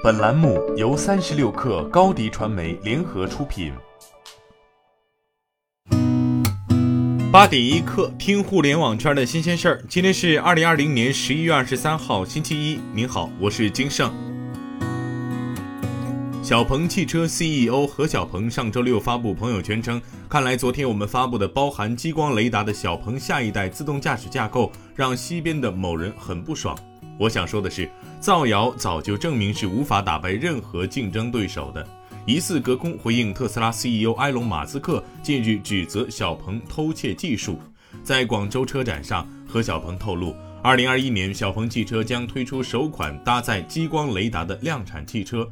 本栏目由三十六氪高低传媒联合出品。八点一刻，听互联网圈的新鲜事儿。今天是二零二零年十一月二十三号，星期一。您好，我是金盛。小鹏汽车 CEO 何小鹏上周六发布朋友圈称：“看来昨天我们发布的包含激光雷达的小鹏下一代自动驾驶架构，让西边的某人很不爽。我想说的是，造谣早就证明是无法打败任何竞争对手的。”疑似隔空回应特斯拉 CEO 埃隆·马斯克近日指责小鹏偷窃技术。在广州车展上，何小鹏透露，2021年小鹏汽车将推出首款搭载激光雷达的量产汽车。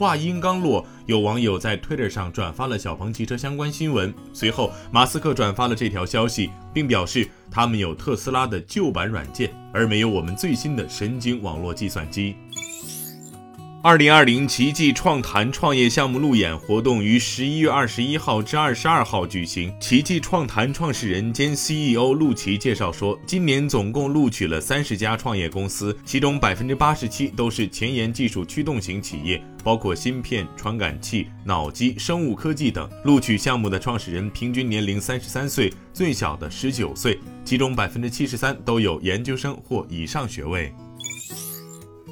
话音刚落，有网友在 Twitter 上转发了小鹏汽车相关新闻。随后，马斯克转发了这条消息，并表示他们有特斯拉的旧版软件，而没有我们最新的神经网络计算机。二零二零奇迹创坛创业项目路演活动于十一月二十一号至二十二号举行。奇迹创坛创始人兼 CEO 陆琪介绍说，今年总共录取了三十家创业公司，其中百分之八十七都是前沿技术驱动型企业，包括芯片、传感器、脑机、生物科技等。录取项目的创始人平均年龄三十三岁，最小的十九岁，其中百分之七十三都有研究生或以上学位。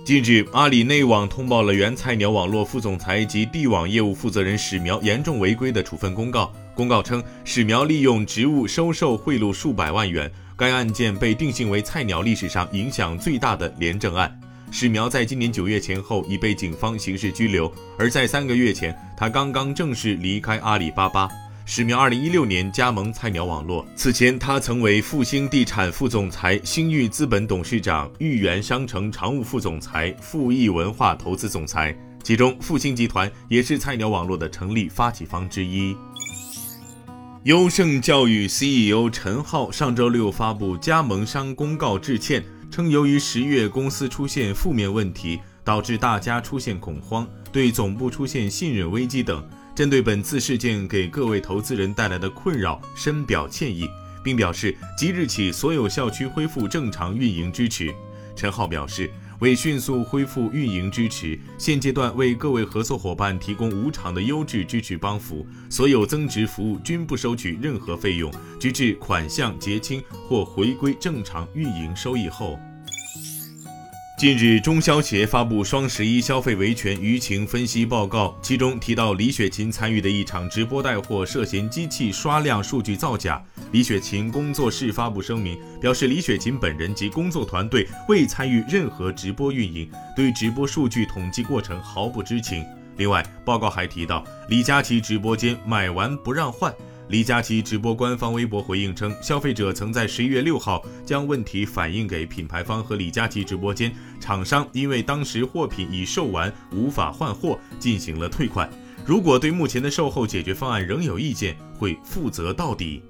近日，阿里内网通报了原菜鸟网络副总裁及地网业务负责人史苗严重违规的处分公告。公告称，史苗利用职务收受贿赂数百万元，该案件被定性为菜鸟历史上影响最大的廉政案。史苗在今年九月前后已被警方刑事拘留，而在三个月前，他刚刚正式离开阿里巴巴。史苗二零一六年加盟菜鸟网络，此前他曾为复兴地产副总裁、星域资本董事长、豫园商城常务副总裁、富益文化投资总裁，其中复兴集团也是菜鸟网络的成立发起方之一。优胜教育 CEO 陈浩上周六发布加盟商公告致歉，称由于十月公司出现负面问题，导致大家出现恐慌，对总部出现信任危机等。针对本次事件给各位投资人带来的困扰，深表歉意，并表示即日起所有校区恢复正常运营支持。陈浩表示，为迅速恢复运营支持，现阶段为各位合作伙伴提供无偿的优质支持帮扶，所有增值服务均不收取任何费用，直至款项结清或回归正常运营收益后。近日，中消协发布双十一消费维权舆情分析报告，其中提到李雪琴参与的一场直播带货涉嫌机器刷量数据造假。李雪琴工作室发布声明，表示李雪琴本人及工作团队未参与任何直播运营，对直播数据统计过程毫不知情。另外，报告还提到李佳琦直播间买完不让换。李佳琦直播官方微博回应称，消费者曾在十一月六号将问题反映给品牌方和李佳琦直播间，厂商因为当时货品已售完，无法换货，进行了退款。如果对目前的售后解决方案仍有意见，会负责到底。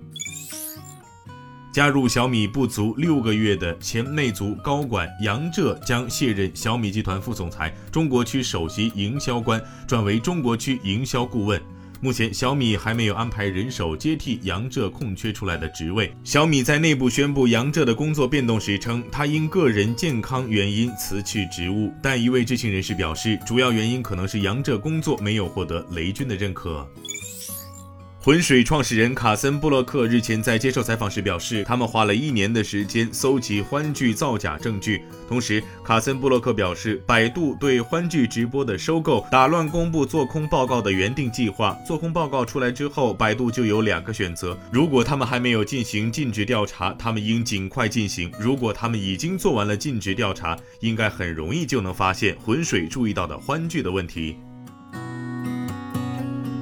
加入小米不足六个月的前魅族高管杨浙将卸任小米集团副总裁、中国区首席营销官，转为中国区营销顾问。目前，小米还没有安排人手接替杨浙空缺出来的职位。小米在内部宣布杨浙的工作变动时称，他因个人健康原因辞去职务。但一位知情人士表示，主要原因可能是杨浙工作没有获得雷军的认可。浑水创始人卡森·布洛克日前在接受采访时表示，他们花了一年的时间搜集欢聚造假证据。同时，卡森·布洛克表示，百度对欢聚直播的收购打乱公布做空报告的原定计划。做空报告出来之后，百度就有两个选择：如果他们还没有进行尽职调查，他们应尽快进行；如果他们已经做完了尽职调查，应该很容易就能发现浑水注意到的欢聚的问题。